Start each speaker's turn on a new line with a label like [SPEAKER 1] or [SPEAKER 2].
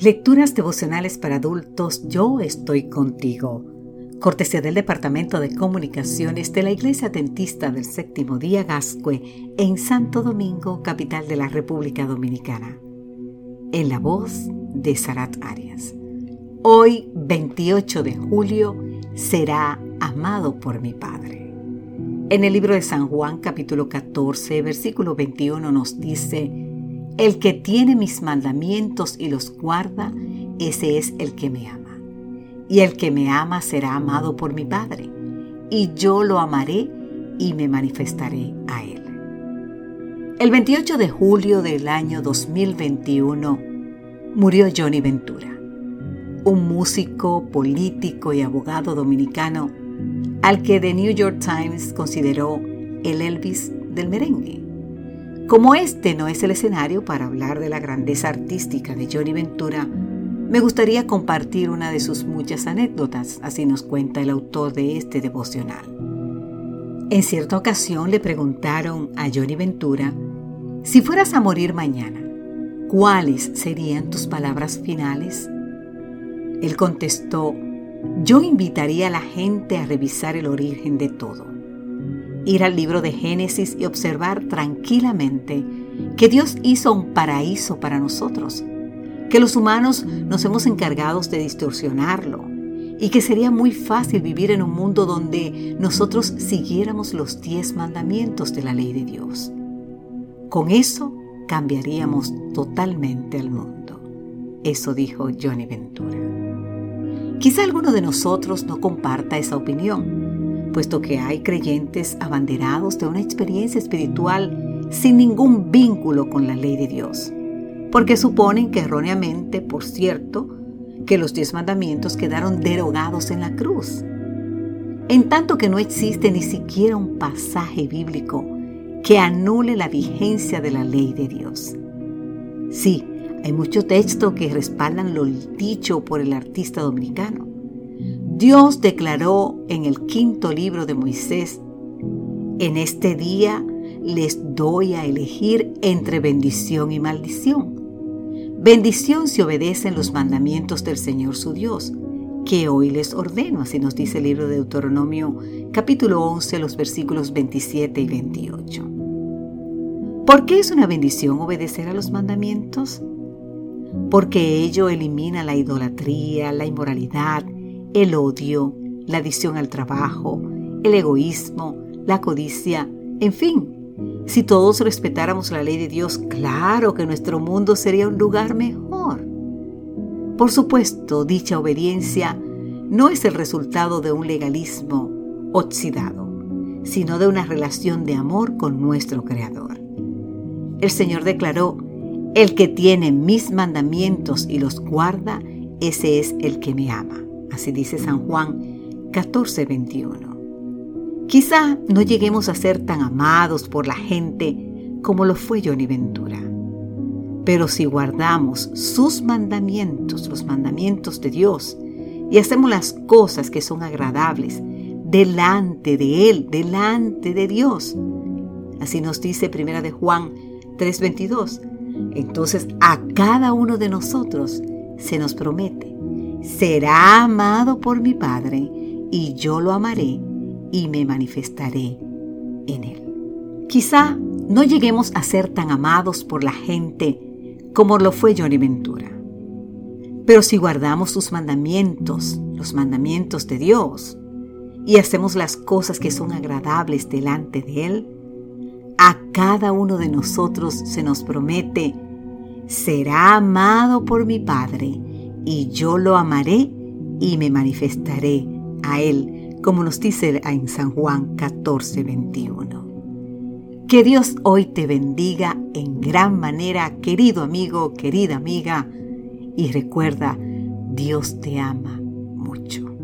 [SPEAKER 1] Lecturas devocionales para adultos Yo estoy contigo. Cortesía del Departamento de Comunicaciones de la Iglesia Dentista del Séptimo Día Gascue en Santo Domingo, capital de la República Dominicana. En la voz de Sarat Arias. Hoy, 28 de julio, será amado por mi Padre. En el libro de San Juan, capítulo 14, versículo 21 nos dice, el que tiene mis mandamientos y los guarda, ese es el que me ama. Y el que me ama será amado por mi Padre, y yo lo amaré y me manifestaré a él. El 28 de julio del año 2021 murió Johnny Ventura, un músico, político y abogado dominicano al que The New York Times consideró el Elvis del merengue. Como este no es el escenario para hablar de la grandeza artística de Johnny Ventura, me gustaría compartir una de sus muchas anécdotas, así nos cuenta el autor de este devocional. En cierta ocasión le preguntaron a Johnny Ventura, si fueras a morir mañana, ¿cuáles serían tus palabras finales? Él contestó, yo invitaría a la gente a revisar el origen de todo ir al libro de Génesis y observar tranquilamente que Dios hizo un paraíso para nosotros, que los humanos nos hemos encargado de distorsionarlo y que sería muy fácil vivir en un mundo donde nosotros siguiéramos los diez mandamientos de la ley de Dios. Con eso cambiaríamos totalmente el mundo. Eso dijo Johnny Ventura. Quizá alguno de nosotros no comparta esa opinión, puesto que hay creyentes abanderados de una experiencia espiritual sin ningún vínculo con la ley de Dios, porque suponen que erróneamente, por cierto, que los diez mandamientos quedaron derogados en la cruz, en tanto que no existe ni siquiera un pasaje bíblico que anule la vigencia de la ley de Dios. Sí, hay muchos textos que respaldan lo dicho por el artista dominicano, Dios declaró en el quinto libro de Moisés, en este día les doy a elegir entre bendición y maldición. Bendición si obedecen los mandamientos del Señor su Dios, que hoy les ordeno, así nos dice el libro de Deuteronomio capítulo 11, los versículos 27 y 28. ¿Por qué es una bendición obedecer a los mandamientos? Porque ello elimina la idolatría, la inmoralidad, el odio, la adicción al trabajo, el egoísmo, la codicia, en fin. Si todos respetáramos la ley de Dios, claro que nuestro mundo sería un lugar mejor. Por supuesto, dicha obediencia no es el resultado de un legalismo oxidado, sino de una relación de amor con nuestro Creador. El Señor declaró, el que tiene mis mandamientos y los guarda, ese es el que me ama. Así dice San Juan 14:21. Quizá no lleguemos a ser tan amados por la gente como lo fue Johnny Ventura. Pero si guardamos sus mandamientos, los mandamientos de Dios, y hacemos las cosas que son agradables delante de Él, delante de Dios. Así nos dice Primera de Juan 3:22. Entonces a cada uno de nosotros se nos promete será amado por mi Padre, y yo lo amaré y me manifestaré en él. Quizá no lleguemos a ser tan amados por la gente como lo fue Johnny Ventura. Pero si guardamos sus mandamientos, los mandamientos de Dios, y hacemos las cosas que son agradables delante de Él, a cada uno de nosotros se nos promete, será amado por mi Padre y yo lo amaré y me manifestaré a él, como nos dice en San Juan 14, 21. Que Dios hoy te bendiga en gran manera, querido amigo, querida amiga, y recuerda, Dios te ama mucho.